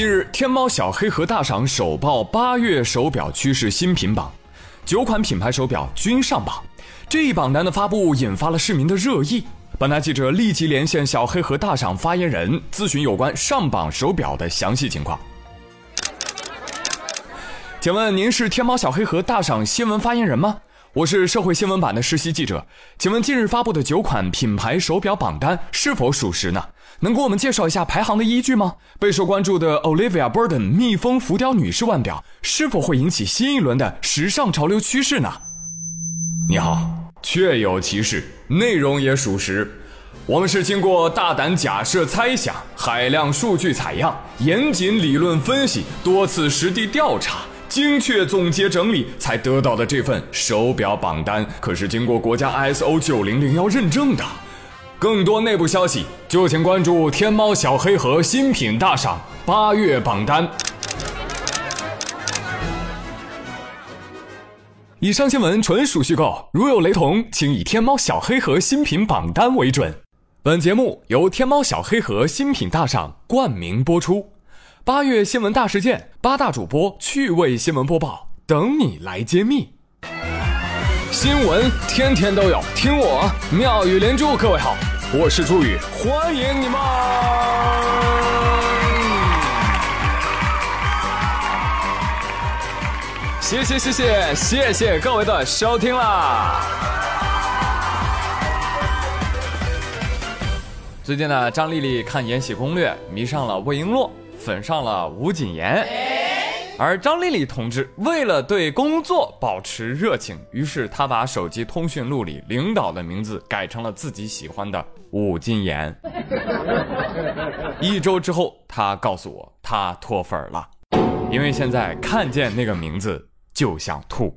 近日，天猫小黑盒大赏首曝八月手表趋势新品榜，九款品牌手表均上榜。这一榜单的发布引发了市民的热议。本台记者立即连线小黑盒大赏发言人，咨询有关上榜手表的详细情况。请问您是天猫小黑盒大赏新闻发言人吗？我是社会新闻版的实习记者，请问近日发布的九款品牌手表榜单是否属实呢？能给我们介绍一下排行的依据吗？备受关注的 Olivia Burden 蜜蜂浮雕女士腕表是否会引起新一轮的时尚潮流趋势呢？你好，确有其事，内容也属实。我们是经过大胆假设、猜想、海量数据采样、严谨理论分析、多次实地调查。精确总结整理才得到的这份手表榜单，可是经过国家 ISO 九零零幺认证的。更多内部消息，就请关注天猫小黑盒新品大赏八月榜单。以上新闻纯属虚构，如有雷同，请以天猫小黑盒新品榜单为准。本节目由天猫小黑盒新品大赏冠名播出。八月新闻大事件，八大主播趣味新闻播报，等你来揭秘。新闻天天都有，听我妙语连珠。各位好，我是朱宇，欢迎你们！谢谢谢谢谢谢各位的收听啦！最近呢，张丽丽看《延禧攻略》，迷上了魏璎珞。粉上了吴谨言，而张丽丽同志为了对工作保持热情，于是她把手机通讯录里领导的名字改成了自己喜欢的武谨言。一周之后，她告诉我她脱粉了，因为现在看见那个名字就想吐，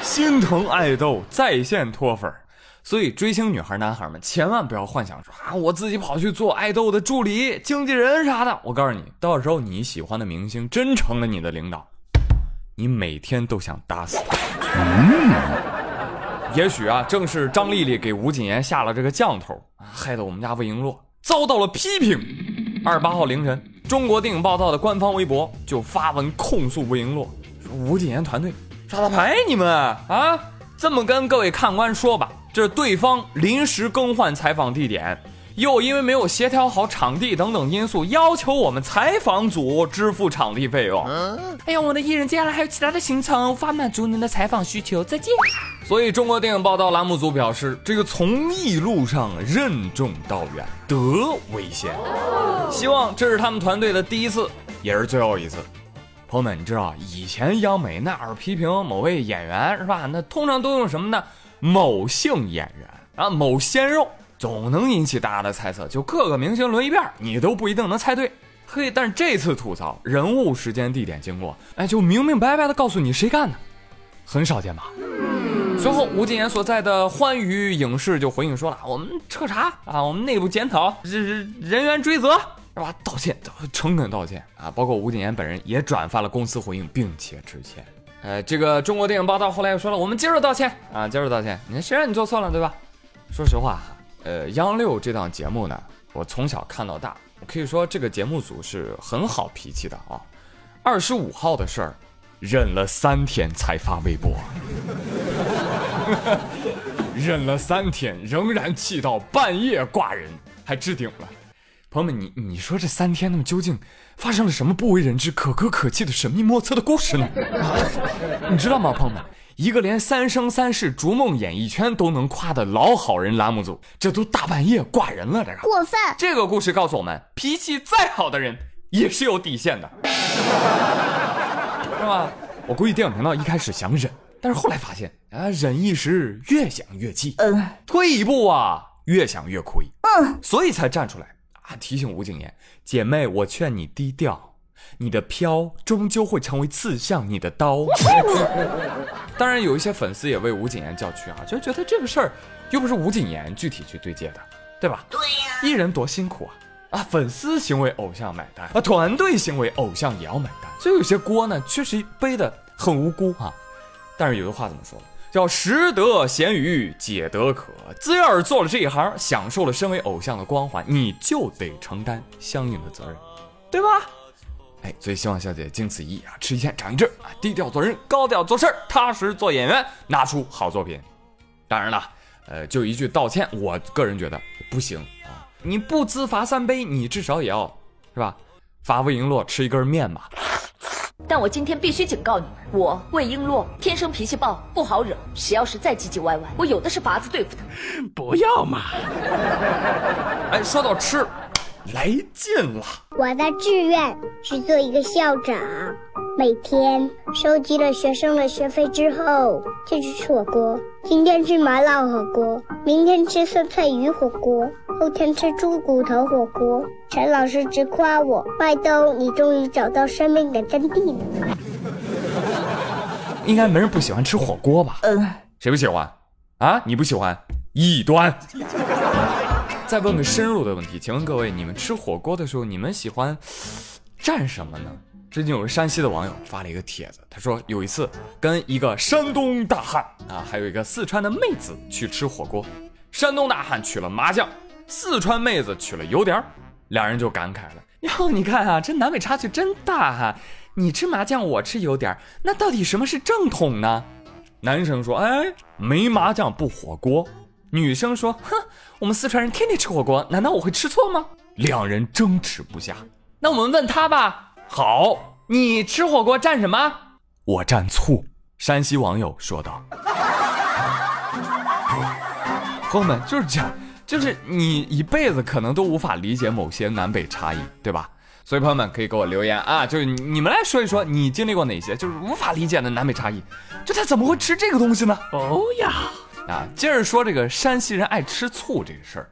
心疼爱豆在线脱粉。所以，追星女孩、男孩们千万不要幻想说啊，我自己跑去做爱豆的助理、经纪人啥的。我告诉你，到时候你喜欢的明星真成了你的领导，你每天都想打死他。嗯，也许啊，正是张丽丽给吴谨言下了这个降头，害得我们家魏璎珞遭到了批评。二十八号凌晨，中国电影报道的官方微博就发文控诉魏璎珞，说吴谨言团队耍大牌，你们啊，这么跟各位看官说吧。这对方临时更换采访地点，又因为没有协调好场地等等因素，要求我们采访组支付场地费用。哎呀，我的艺人接下来还有其他的行程，无法满足您的采访需求，再见。所以，中国电影报道栏目组表示，这个从艺路上任重道远，德为先。希望这是他们团队的第一次，也是最后一次。朋友们，你知道以前央美那儿批评某位演员是吧？那通常都用什么呢？某性演员啊，某鲜肉，总能引起大家的猜测。就各个明星轮一遍，你都不一定能猜对。嘿，但是这次吐槽人物、时间、地点、经过，哎，就明明白白的告诉你谁干的，很少见吧？随后，吴谨言所在的欢娱影视就回应说了：“我们彻查啊，我们内部检讨，人人员追责是吧？道歉，诚恳道歉啊！包括吴谨言本人也转发了公司回应，并且致歉。”呃，这个中国电影报道后来又说了，我们接受道歉啊，接受道歉。你看谁让你做错了，对吧？说实话，呃，央六这档节目呢，我从小看到大，可以说这个节目组是很好脾气的啊。二十五号的事儿，忍了三天才发微博，忍了三天，仍然气到半夜挂人，还置顶了。朋友们，你你说这三天，那么究竟发生了什么不为人知、可歌可泣的神秘莫测的故事呢？你知道吗，朋友们？一个连《三生三世逐梦演艺圈》都能夸的老好人栏目组，这都大半夜挂人了，这个过分。这个故事告诉我们，脾气再好的人也是有底线的，是吧？我估计电影频道一开始想忍，但是后来发现啊，忍一时越想越气，嗯，退一步啊，越想越亏，嗯，所以才站出来。啊！提醒吴谨言姐妹，我劝你低调，你的飘终究会成为刺向你的刀。当然，有一些粉丝也为吴谨言叫屈啊，就觉得这个事儿又不是吴谨言具体去对接的，对吧？对呀，艺人多辛苦啊！啊，粉丝行为偶像买单啊，团队行为偶像也要买单，所以有些锅呢确实背的很无辜啊。但是有句话怎么说叫识得咸鱼解得渴。自要是做了这一行，享受了身为偶像的光环，你就得承担相应的责任，对吧？哎，所以希望小姐经此一役啊，吃一堑长一智啊，低调做人，高调做事儿踏实做演员，拿出好作品。当然了，呃，就一句道歉，我个人觉得不行啊。你不自罚三杯，你至少也要是吧？罚不赢落吃一根面吧。但我今天必须警告你们，我魏璎珞天生脾气暴，不好惹。谁要是再唧唧歪歪，我有的是法子对付他。不要嘛！哎，说到吃，来劲了。我的志愿是做一个校长，每天收集了学生的学费之后，就去吃火锅。今天吃麻辣火锅，明天吃酸菜鱼火锅，后天吃猪骨头火锅。陈老师直夸我：“麦兜，你终于找到生命的真谛了。”应该没人不喜欢吃火锅吧？嗯，谁不喜欢？啊，你不喜欢？异端。再问个深入的问题，请问各位，你们吃火锅的时候，你们喜欢蘸什么呢？最近有个山西的网友发了一个帖子，他说有一次跟一个山东大汉啊，还有一个四川的妹子去吃火锅，山东大汉取了麻酱，四川妹子取了油碟儿，两人就感慨了：哟，你看啊，这南北差距真大哈！你吃麻酱，我吃油碟儿，那到底什么是正统呢？男生说：哎，没麻酱不火锅。女生说：“哼，我们四川人天天吃火锅，难道我会吃错吗？”两人争执不下。那我们问他吧。好，你吃火锅蘸什么？我蘸醋。山西网友说道。朋友们就是这样，就是你一辈子可能都无法理解某些南北差异，对吧？所以朋友们可以给我留言啊，就是你们来说一说，你经历过哪些就是无法理解的南北差异？就他怎么会吃这个东西呢？哦呀！啊，接着说这个山西人爱吃醋这个事儿。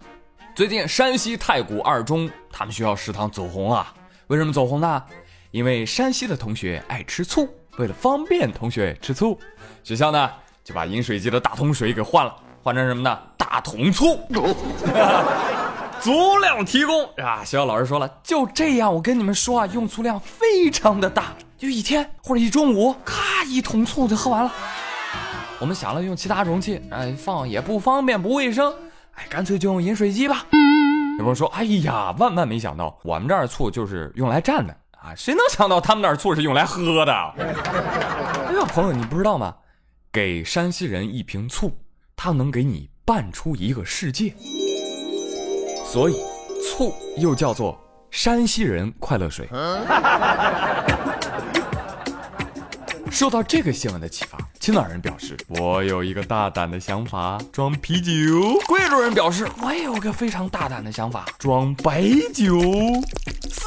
最近山西太谷二中他们学校食堂走红了，为什么走红呢？因为山西的同学爱吃醋，为了方便同学吃醋，学校呢就把饮水机的大桶水给换了，换成什么呢？大桶醋，足量提供啊！学校老师说了，就这样，我跟你们说啊，用醋量非常的大，就一天或者一中午，咔一桶醋就喝完了。我们想了用其他容器，哎，放也不方便不卫生，哎，干脆就用饮水机吧。有朋友说，哎呀，万万没想到，我们这儿醋就是用来蘸的啊，谁能想到他们那儿醋是用来喝的？哎呀，朋友，你不知道吗？给山西人一瓶醋，他能给你拌出一个世界。所以，醋又叫做山西人快乐水。受到这个新闻的启发，青岛人表示：“我有一个大胆的想法，装啤酒。”贵州人表示：“我也有个非常大胆的想法，装白酒。”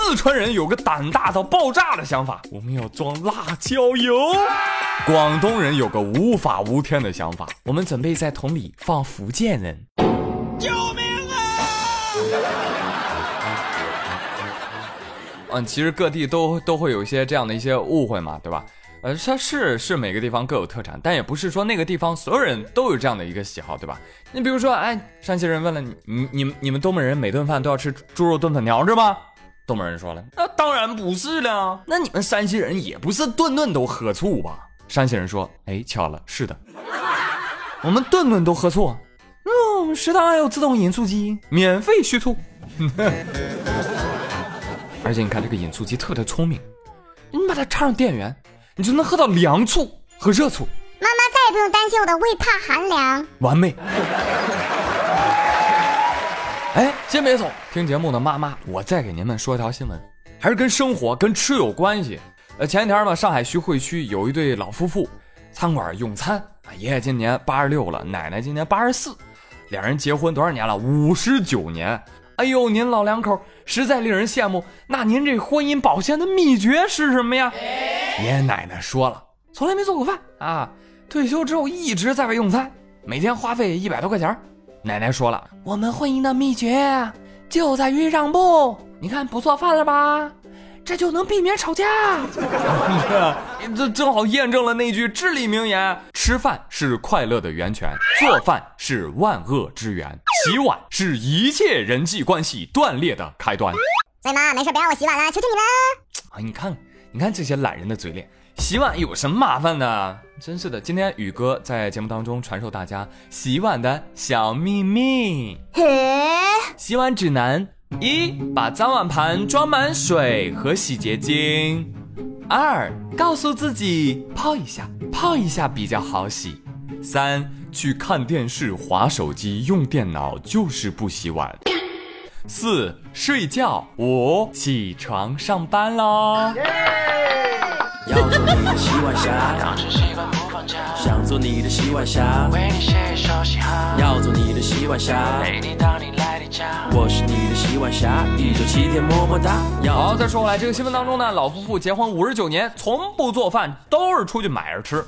四川人有个胆大到爆炸的想法，我们要装辣椒油。广东人有个无法无天的想法，我们准备在桶里放福建人。救命啊！嗯，其实各地都都会有一些这样的一些误会嘛，对吧？呃，它是是每个地方各有特产，但也不是说那个地方所有人都有这样的一个喜好，对吧？你比如说，哎，山西人问了你，你、你、你们东北人每顿饭都要吃猪肉炖粉条是吗？东北人说了，那当然不是了。那你们山西人也不是顿顿都喝醋吧？山西人说，哎，巧了，是的，我们顿顿都喝醋。嗯，食堂还有自动饮醋机，免费续醋。而且你看这个饮醋机特别聪明，你把它插上电源。你就能喝到凉醋和热醋，妈妈再也不用担心我的胃怕寒凉，完美。哎，先别走，听节目的妈妈，我再给您们说一条新闻，还是跟生活、跟吃有关系。呃，前几天嘛，上海徐汇区有一对老夫妇，餐馆用餐，爷爷今年八十六了，奶奶今年八十四，两人结婚多少年了？五十九年。哎呦，您老两口实在令人羡慕。那您这婚姻保鲜的秘诀是什么呀？爷爷奶奶说了，从来没做过饭啊。退休之后一直在外用餐，每天花费一百多块钱。奶奶说了，我们婚姻的秘诀就在于让步。你看，不做饭了吧？这就能避免吵架，这正好验证了那句至理名言：吃饭是快乐的源泉，做饭是万恶之源，洗碗是一切人际关系断裂的开端。所以妈，没事别让我洗碗了，求求你了。啊，你看，你看这些懒人的嘴脸，洗碗有什么麻烦的？真是的，今天宇哥在节目当中传授大家洗碗的小秘密。嘿，洗碗指南：一、把脏碗盘装满水和洗洁精；二、告诉自己泡一下，泡一下比较好洗；三、去看电视、划手机、用电脑就是不洗碗；四、睡觉；五、起床上班喽。要做你的洗碗侠，想做你的洗碗侠，为你写一首嘻哈。要做你的洗碗侠，陪你当你来你家。我是你的洗碗侠，一周七天么么哒。好，再说回来，这个新闻当中呢，老夫妇结婚五十九年，从不做饭，都是出去买着吃。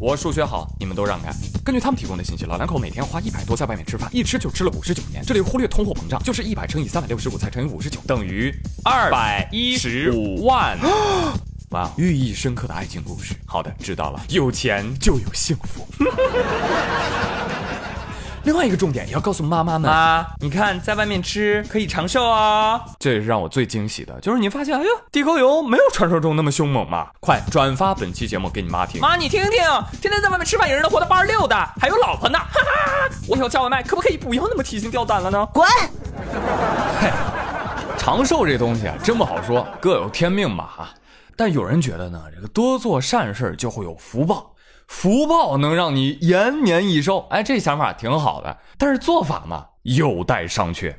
我数学好，你们都让开。根据他们提供的信息，老两口每天花一百多在外面吃饭，一吃就吃了五十九年。这里忽略通货膨胀，就是一百乘以三百六十五再乘以五十九等于二百一十五万。哇，寓意深刻的爱情故事。好的，知道了，有钱就有幸福。另外一个重点也要告诉妈妈们啊，你看在外面吃可以长寿啊，这也是让我最惊喜的，就是你发现，哎呦，地沟油没有传说中那么凶猛嘛。快转发本期节目给你妈听，妈你听听，天天在外面吃饭有人能活到八十六的，还有老婆呢，哈哈。我以后叫外卖可不可以不要那么提心吊胆了呢？滚！长寿这东西啊，真不好说，各有天命吧啊。但有人觉得呢，这个多做善事就会有福报，福报能让你延年益寿。哎，这想法挺好的，但是做法嘛有待商榷。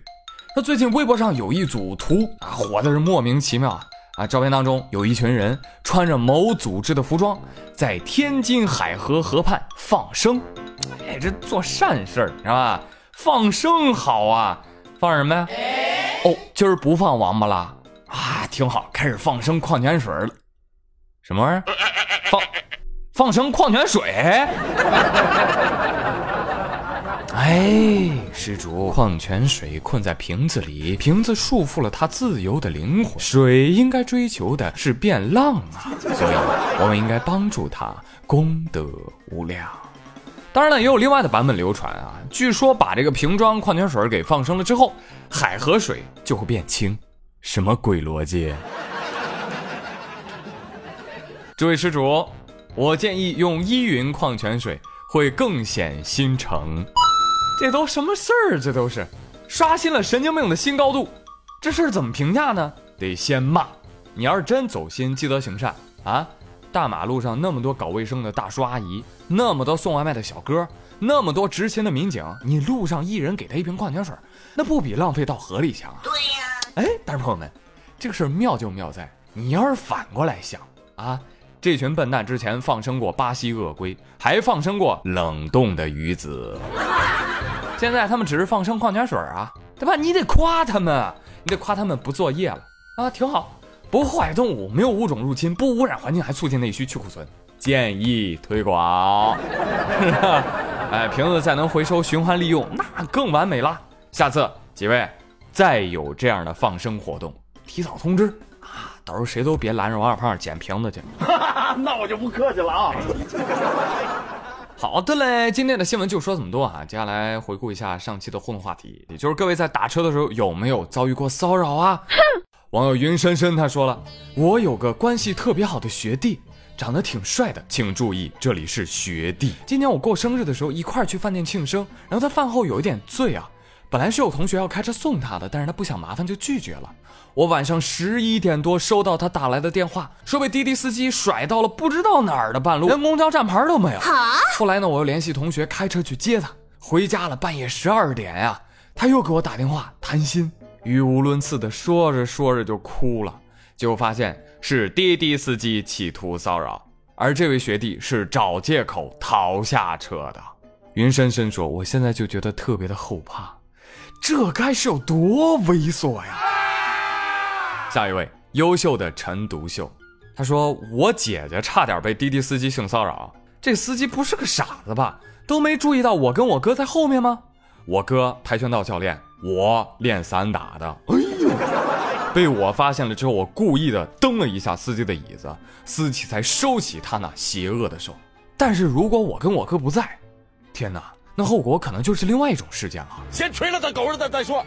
那最近微博上有一组图啊，火的是莫名其妙啊啊！照片当中有一群人穿着某组织的服装，在天津海河河畔放生。哎，这做善事儿是吧？放生好啊，放什么呀？哦，今儿不放王八了。啊，挺好，开始放生矿泉水了。什么玩意儿？放放生矿泉水？哎，施主，矿泉水困在瓶子里，瓶子束缚了它自由的灵魂。水应该追求的是变浪啊，所以我们应该帮助它，功德无量。当然了，也有另外的版本流传啊，据说把这个瓶装矿泉水给放生了之后，海河水就会变清。什么鬼逻辑？这位施主，我建议用依云矿泉水会更显新城。这都什么事儿？这都是刷新了神经病的新高度。这事儿怎么评价呢？得先骂。你要是真走心，积德行善啊！大马路上那么多搞卫生的大叔阿姨，那么多送外卖的小哥，那么多执勤的民警，你路上一人给他一瓶矿泉水，那不比浪费到河里强啊？对呀。哎，但是朋友们，这个事儿妙就妙在，你要是反过来想啊，这群笨蛋之前放生过巴西鳄龟，还放生过冷冻的鱼子，现在他们只是放生矿泉水啊，对吧？你得夸他们，你得夸他们不作业了啊，挺好，不祸害动物，没有物种入侵，不污染环境，还促进内需去库存，建议推广。哎，瓶子再能回收循环利用，那更完美了。下次几位。再有这样的放生活动，提早通知啊！到时候谁都别拦着王小胖捡瓶子去。那我就不客气了啊！好的嘞，今天的新闻就说这么多啊。接下来回顾一下上期的互动话题，也就是各位在打车的时候有没有遭遇过骚扰啊？网友云深深他说了：“我有个关系特别好的学弟，长得挺帅的，请注意这里是学弟。今年我过生日的时候一块儿去饭店庆生，然后他饭后有一点醉啊。”本来是有同学要开车送他的，但是他不想麻烦就拒绝了。我晚上十一点多收到他打来的电话，说被滴滴司机甩到了不知道哪儿的半路，连公交站牌都没有。后来呢，我又联系同学开车去接他回家了。半夜十二点呀，他又给我打电话谈心，语无伦次的说着说着就哭了。结果发现是滴滴司机企图骚扰，而这位学弟是找借口逃下车的。云深深说：“我现在就觉得特别的后怕。”这该是有多猥琐呀！下一位优秀的陈独秀，他说：“我姐姐差点被滴滴司机性骚扰，这司机不是个傻子吧？都没注意到我跟我哥在后面吗？我哥跆拳道教练，我练散打的。哎呦，被我发现了之后，我故意的蹬了一下司机的椅子，司机才收起他那邪恶的手。但是如果我跟我哥不在，天哪！”那后果可能就是另外一种事件了。先锤了他狗日的再说。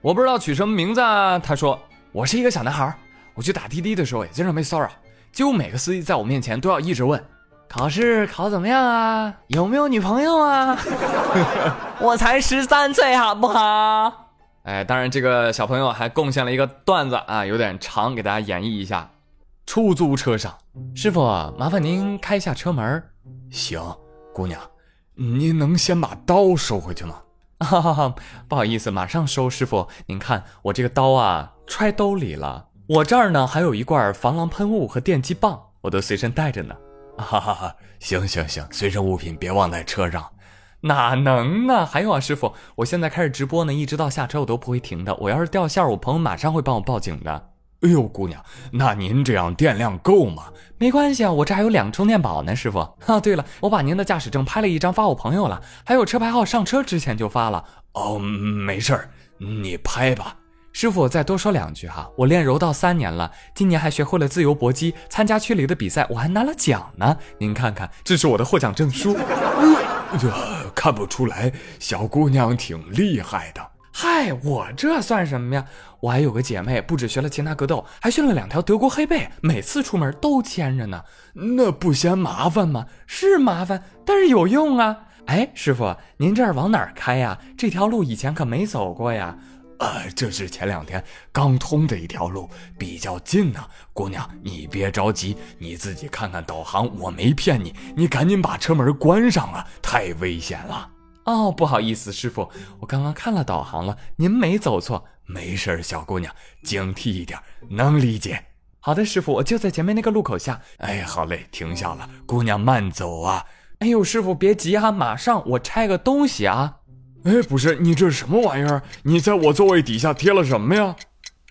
我不知道取什么名字。啊。他说：“我是一个小男孩，我去打滴滴的时候也经常被骚扰。几乎每个司机在我面前都要一直问：“考试考怎么样啊？有没有女朋友啊？” 我才十三岁，好不好？哎，当然，这个小朋友还贡献了一个段子啊，有点长，给大家演绎一下。出租车上，师傅，麻烦您开一下车门。行，姑娘，您能先把刀收回去吗？哈哈哈，不好意思，马上收。师傅，您看我这个刀啊，揣兜里了。我这儿呢还有一罐防狼喷雾和电击棒，我都随身带着呢。哈哈哈，行行行，随身物品别忘在车上。哪能呢？还有啊，师傅，我现在开始直播呢，一直到下车我都不会停的。我要是掉线，我朋友马上会帮我报警的。哎呦，姑娘，那您这样电量够吗？没关系啊，我这还有两个充电宝呢，师傅。啊，对了，我把您的驾驶证拍了一张发我朋友了，还有车牌号，上车之前就发了。哦，没事儿，你拍吧。师傅，再多说两句哈，我练柔道三年了，今年还学会了自由搏击，参加区里的比赛，我还拿了奖呢。您看看，这是我的获奖证书。这看不出来，小姑娘挺厉害的。嗨，我这算什么呀？我还有个姐妹，不止学了擒拿格斗，还训了两条德国黑背，每次出门都牵着呢。那不嫌麻烦吗？是麻烦，但是有用啊。哎，师傅，您这儿往哪儿开呀？这条路以前可没走过呀。呃，这是前两天刚通的一条路，比较近呢。姑娘，你别着急，你自己看看导航，我没骗你。你赶紧把车门关上啊，太危险了。哦，不好意思，师傅，我刚刚看了导航了，您没走错，没事小姑娘，警惕一点，能理解。好的，师傅，我就在前面那个路口下。哎，好嘞，停下了，姑娘慢走啊。哎呦，师傅别急啊，马上我拆个东西啊。哎，不是，你这是什么玩意儿？你在我座位底下贴了什么呀？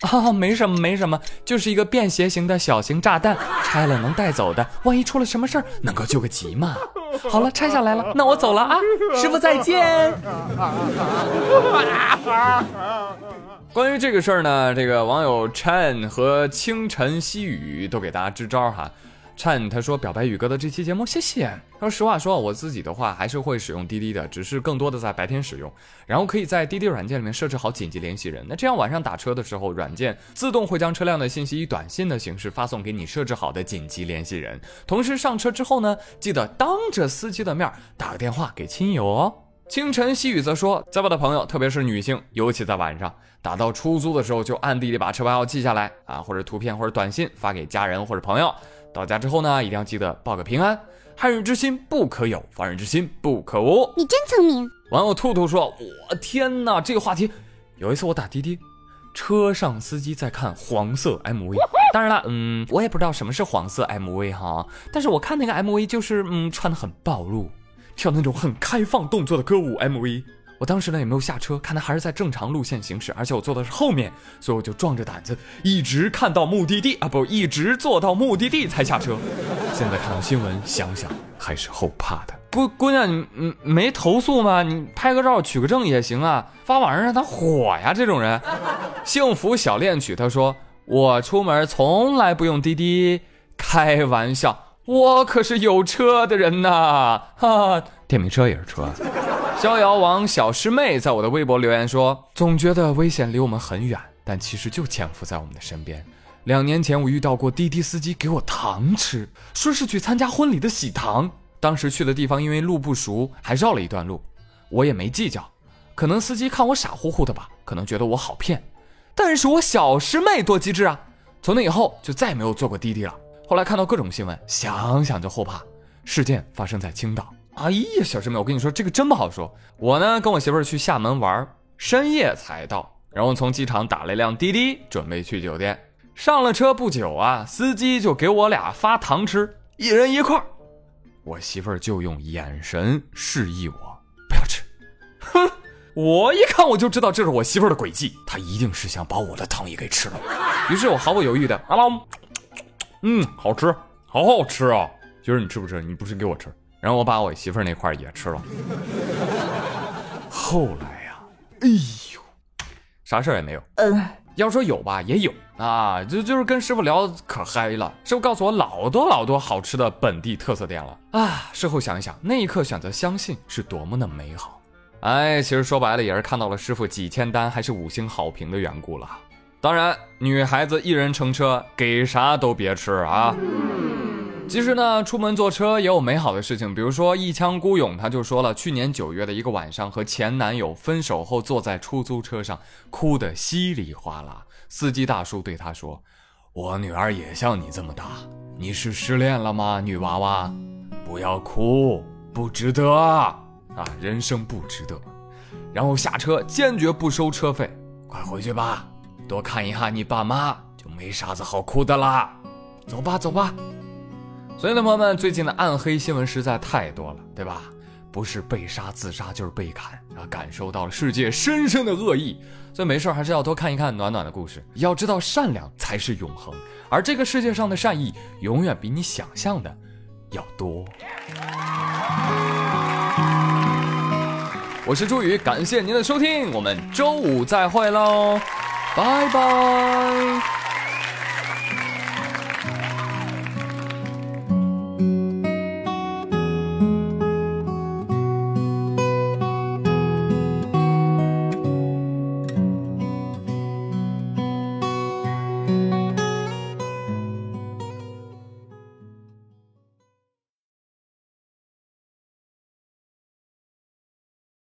啊，没什么，没什么，就是一个便携型的小型炸弹，拆了能带走的，万一出了什么事儿，能够救个急嘛。好了，拆下来了，那我走了啊，师傅再见。关于这个事儿呢，这个网友 Chen 和清晨细雨都给大家支招哈。灿他说表白宇哥的这期节目，谢谢。他说实话说，我自己的话还是会使用滴滴的，只是更多的在白天使用，然后可以在滴滴软件里面设置好紧急联系人。那这样晚上打车的时候，软件自动会将车辆的信息以短信的形式发送给你设置好的紧急联系人。同时上车之后呢，记得当着司机的面打个电话给亲友哦。清晨细雨则说，在外的朋友，特别是女性，尤其在晚上打到出租的时候，就暗地里把车牌号记下来啊，或者图片或者短信发给家人或者朋友。到家之后呢，一定要记得报个平安。害人之心不可有，防人之心不可无。你真聪明。网友兔兔说：“我天哪，这个话题。有一次我打滴滴，车上司机在看黄色 MV。当然了，嗯，我也不知道什么是黄色 MV 哈，但是我看那个 MV 就是嗯，穿的很暴露，跳那种很开放动作的歌舞 MV。”我当时呢也没有下车，看他还是在正常路线行驶，而且我坐的是后面，所以我就壮着胆子一直看到目的地啊，不，一直坐到目的地才下车。现在看到新闻，想想还是后怕的。姑姑娘，你你没投诉吗？你拍个照取个证也行啊，发网上让他火呀！这种人，幸福小恋曲他说我出门从来不用滴滴，开玩笑，我可是有车的人呐！哈，电瓶车也是车。逍遥王小师妹在我的微博留言说：“总觉得危险离我们很远，但其实就潜伏在我们的身边。两年前我遇到过滴滴司机给我糖吃，说是去参加婚礼的喜糖。当时去的地方因为路不熟，还绕了一段路，我也没计较。可能司机看我傻乎乎的吧，可能觉得我好骗。但是我小师妹多机智啊！从那以后就再也没有坐过滴滴了。后来看到各种新闻，想想就后怕。事件发生在青岛。”哎呀，小师妹，我跟你说，这个真不好说。我呢，跟我媳妇儿去厦门玩，深夜才到，然后从机场打了一辆滴滴，准备去酒店。上了车不久啊，司机就给我俩发糖吃，一人一块。我媳妇儿就用眼神示意我不要吃。哼，我一看我就知道这是我媳妇儿的诡计，她一定是想把我的糖也给吃了。于是我毫不犹豫的，阿龙，嗯，好吃，好好吃啊。媳妇儿，你吃不吃？你不吃给我吃。然后我把我媳妇儿那块也吃了。后来呀，哎呦，啥事儿也没有。嗯，要说有吧，也有啊，就就是跟师傅聊可嗨了，师傅告诉我老多老多好吃的本地特色店了啊。事后想一想，那一刻选择相信是多么的美好。哎，其实说白了也是看到了师傅几千单还是五星好评的缘故了。当然，女孩子一人乘车，给啥都别吃啊。其实呢，出门坐车也有美好的事情，比如说一腔孤勇，他就说了，去年九月的一个晚上，和前男友分手后，坐在出租车上，哭得稀里哗啦。司机大叔对他说：“我女儿也像你这么大，你是失恋了吗，女娃娃？不要哭，不值得啊，人生不值得。”然后下车，坚决不收车费，快回去吧，多看一下你爸妈，就没啥子好哭的啦。走吧，走吧。所以呢，朋友们，最近的暗黑新闻实在太多了，对吧？不是被杀、自杀，就是被砍，啊，感受到了世界深深的恶意。所以没事还是要多看一看暖暖的故事。要知道，善良才是永恒，而这个世界上的善意，永远比你想象的要多。我是朱宇，感谢您的收听，我们周五再会喽，拜拜。